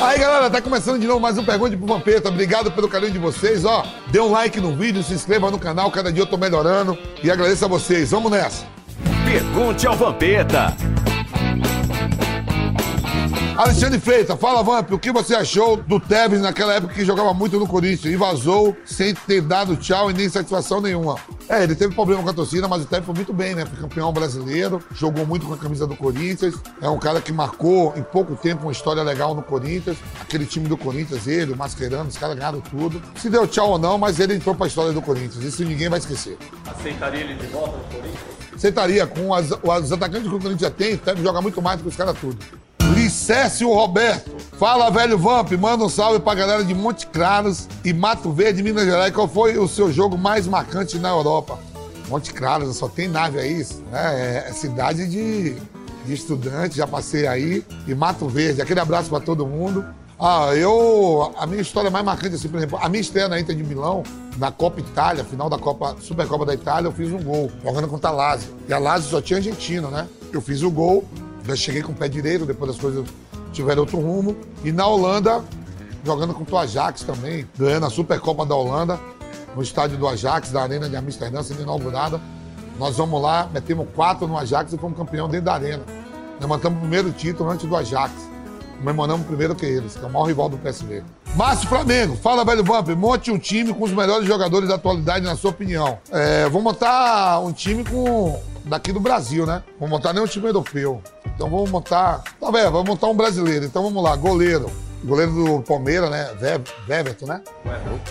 Aí, galera, tá começando de novo mais um Pergunte pro Vampeta. Obrigado pelo carinho de vocês, ó. Dê um like no vídeo, se inscreva no canal, cada dia eu tô melhorando. E agradeço a vocês. Vamos nessa. Pergunte ao Vampeta. Alexandre Freitas, fala, Vamp, o que você achou do Tevez naquela época que jogava muito no Corinthians e vazou sem ter dado tchau e nem satisfação nenhuma? É, ele teve problema com a torcida, mas o Tevez foi muito bem, né? Foi campeão brasileiro, jogou muito com a camisa do Corinthians, é um cara que marcou em pouco tempo uma história legal no Corinthians. Aquele time do Corinthians, ele, o Mascherano, os caras ganharam tudo. Se deu tchau ou não, mas ele entrou pra história do Corinthians, isso ninguém vai esquecer. Aceitaria ele de volta no Corinthians? Aceitaria, com as, os atacantes que o Corinthians já tem, o Tevez joga muito mais do que os caras tudo. Licécio Roberto. Fala, velho Vamp. Manda um salve pra galera de Monte Claros e Mato Verde, Minas Gerais. Qual foi o seu jogo mais marcante na Europa? Monte Claros, só tem nave aí. Né? É, é cidade de, de estudante, já passei aí. E Mato Verde. Aquele abraço pra todo mundo. Ah, eu. A minha história mais marcante, assim, por exemplo, a minha estreia na Inter de Milão, na Copa Itália, final da Copa, Supercopa da Itália, eu fiz um gol, jogando contra a Lazio. E a Lazio só tinha argentino, né? Eu fiz o gol, já cheguei com o pé direito, depois as coisas tiveram outro rumo. E na Holanda, jogando contra o Ajax também, ganhando a Supercopa da Holanda, no estádio do Ajax, da Arena de Amsterdã, sendo inaugurada. Nós vamos lá, metemos quatro no Ajax e fomos campeão dentro da arena. Levantamos o primeiro título antes do Ajax. Comemoramos primeiro que eles, que é o maior rival do PSV. Márcio Flamengo, fala, velho Vamp, monte um time com os melhores jogadores da atualidade, na sua opinião. É, vou montar um time com daqui do Brasil, né? Vou montar nem um time europeu. Então vamos montar. Tá vendo? Vamos montar um brasileiro. Então vamos lá, goleiro. Goleiro do Palmeiras, né? Everton, né?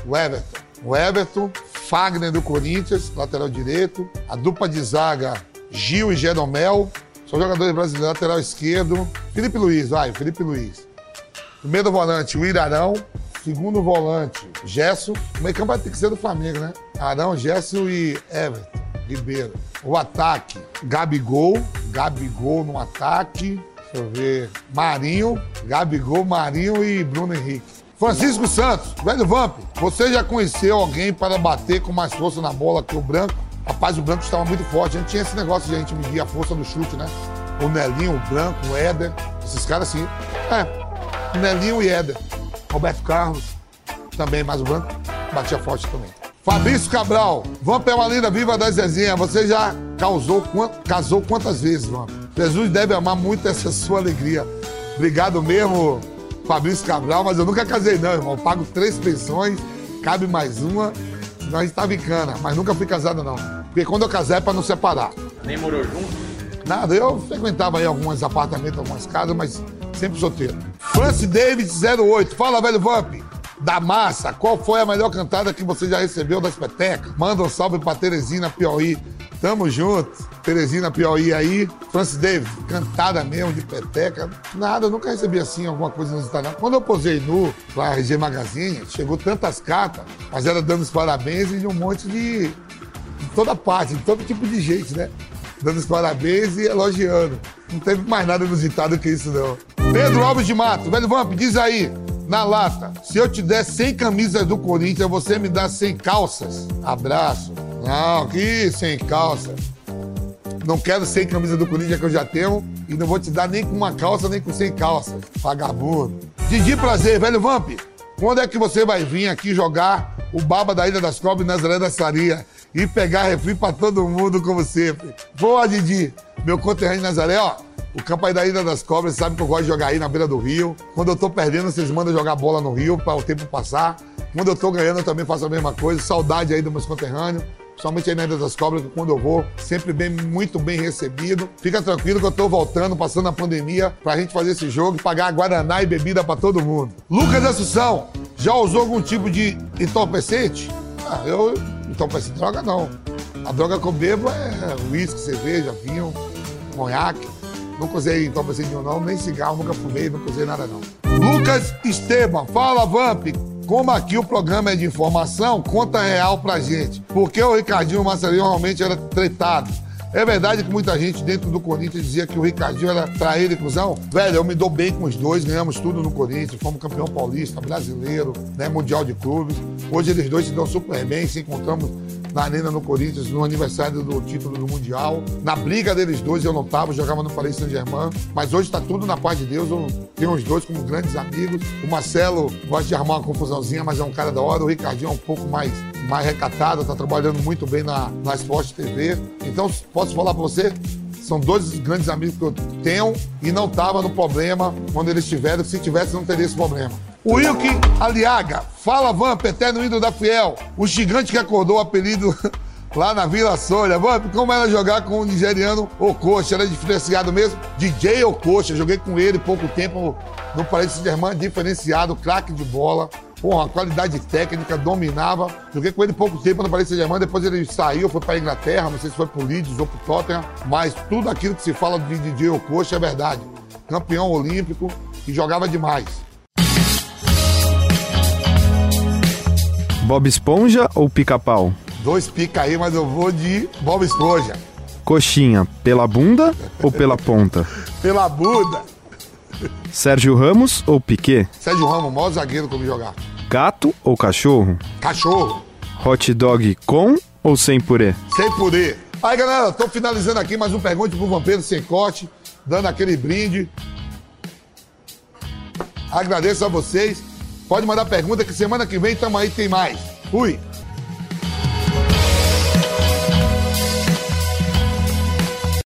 O Everton. O Everton, Fagner do Corinthians, lateral direito. A dupla de zaga, Gil e Jeromel. São jogadores brasileiros, lateral esquerdo. Felipe Luiz, vai, Felipe Luiz. Primeiro volante, o Irarão. Segundo volante, Gesso. O meio campo vai ter que ser do Flamengo, né? Arão, Gesso e Everton. Ribeiro. O ataque, Gabigol, Gabigol no ataque. Deixa eu ver. Marinho, Gabigol, Marinho e Bruno Henrique. Francisco Santos, velho Vamp, você já conheceu alguém para bater com mais força na bola que o Branco? Rapaz, o Branco estava muito forte. A gente tinha esse negócio de a gente medir a força do chute, né? O Nelinho, o Branco, o Éder, esses caras assim. É, o Nelinho e Éder. Roberto Carlos também, mas o Branco batia forte também. Fabrício Cabral, Vamp é uma linda viva das Zezinha. Você já causou, casou quantas vezes, Vamp? Jesus deve amar muito essa sua alegria. Obrigado mesmo, Fabrício Cabral, mas eu nunca casei, não, irmão. Eu pago três pensões, cabe mais uma, senão a gente tá bicana. Mas nunca fui casado, não. Porque quando eu casei é pra não separar. Nem morou junto? Nada, eu frequentava aí alguns apartamentos, algumas casas, mas sempre solteiro. Francis Davis 08, fala, velho Vamp da massa, qual foi a melhor cantada que você já recebeu das petecas? Manda um salve pra Teresina Piauí. Tamo junto. Teresina Piauí aí. Francis Davis, cantada mesmo de peteca. Nada, nunca recebi assim alguma coisa inusitada. Quando eu posei nu pra RG Magazine, chegou tantas cartas, mas era dando os parabéns e de um monte de. de toda parte, de todo tipo de gente, né? Dando os parabéns e elogiando. Não teve mais nada inusitado que isso, não. Pedro Alves de Mato, velho Vamp, diz aí na lata. Se eu te der 100 camisas do Corinthians, você me dá 100 calças. Abraço. Não, que 100 calças. Não quero 100 camisas do Corinthians que eu já tenho e não vou te dar nem com uma calça, nem com 100 calças. Vagabundo. Didi Prazer, velho Vamp. Quando é que você vai vir aqui jogar o Baba da Ilha das Cobras Nazaré da Saria e pegar refri pra todo mundo como sempre? Boa, Didi. Meu conterrâneo Nazaré, ó. O campo aí da Ilha das Cobras, sabe que eu gosto de jogar aí na beira do rio. Quando eu tô perdendo, vocês mandam jogar bola no rio para o tempo passar. Quando eu tô ganhando, eu também faço a mesma coisa. Saudade aí dos meus conterrâneos. Somente aí na Ilha das Cobras, que quando eu vou, sempre bem, muito bem recebido. Fica tranquilo que eu tô voltando, passando a pandemia, pra gente fazer esse jogo e pagar guaraná e bebida para todo mundo. Lucas Assunção, já usou algum tipo de entorpecente? Ah, eu entorpecente droga não. A droga que eu bebo é uísque, cerveja, vinho, conhaque. Nunca usei entorpecente não, nem cigarro, nunca fumei, nunca usei nada não. Lucas Esteban, fala Vamp, como aqui o programa é de informação, conta real pra gente. Porque o Ricardinho Marcelinho realmente era tretado. É verdade que muita gente dentro do Corinthians dizia que o Ricardinho era traíra e cuzão? Velho, eu me dou bem com os dois, ganhamos tudo no Corinthians, fomos campeão paulista, brasileiro, né, mundial de clubes. Hoje eles dois se dão super bem, se encontramos na Arena no Corinthians, no aniversário do título do Mundial. Na briga deles dois, eu não tava, jogava no Paris Saint-Germain. Mas hoje tá tudo na paz de Deus. Eu tenho os dois como grandes amigos. O Marcelo gosta de arrumar uma confusãozinha, mas é um cara da hora. O Ricardinho é um pouco mais, mais recatado, tá trabalhando muito bem na, na TV. Então, posso falar pra você? São dois grandes amigos que eu tenho e não tava no problema quando eles tiveram. Se tivesse, não teria esse problema. O Wilke Aliaga, fala Vamp, eterno ídolo da Fiel. O gigante que acordou o apelido lá na Vila Sônia. Vamp, como era jogar com o nigeriano Okocha? Era diferenciado mesmo? DJ Okocha, joguei com ele pouco tempo no Paris Saint-Germain, diferenciado, craque de bola. Porra, qualidade técnica, dominava. Joguei com ele pouco tempo no Paris Saint-Germain, depois ele saiu, foi pra Inglaterra, não sei se foi pro Leeds ou pro Tottenham, mas tudo aquilo que se fala de DJ Okocha é verdade. Campeão olímpico e jogava demais. Bob Esponja ou pica-pau? Dois pica aí, mas eu vou de Bob Esponja. Coxinha, pela bunda ou pela ponta? Pela Buda. Sérgio Ramos ou Piquet? Sérgio Ramos, o maior zagueiro que eu vi jogar. Gato ou cachorro? Cachorro, Hot dog com ou sem purê? sem purê. Aí, galera, tô finalizando aqui mais um Pergunte pro Vampiro Sem Corte, dando aquele brinde. Agradeço a vocês. Pode mandar pergunta que semana que vem tamo aí, tem mais. Fui!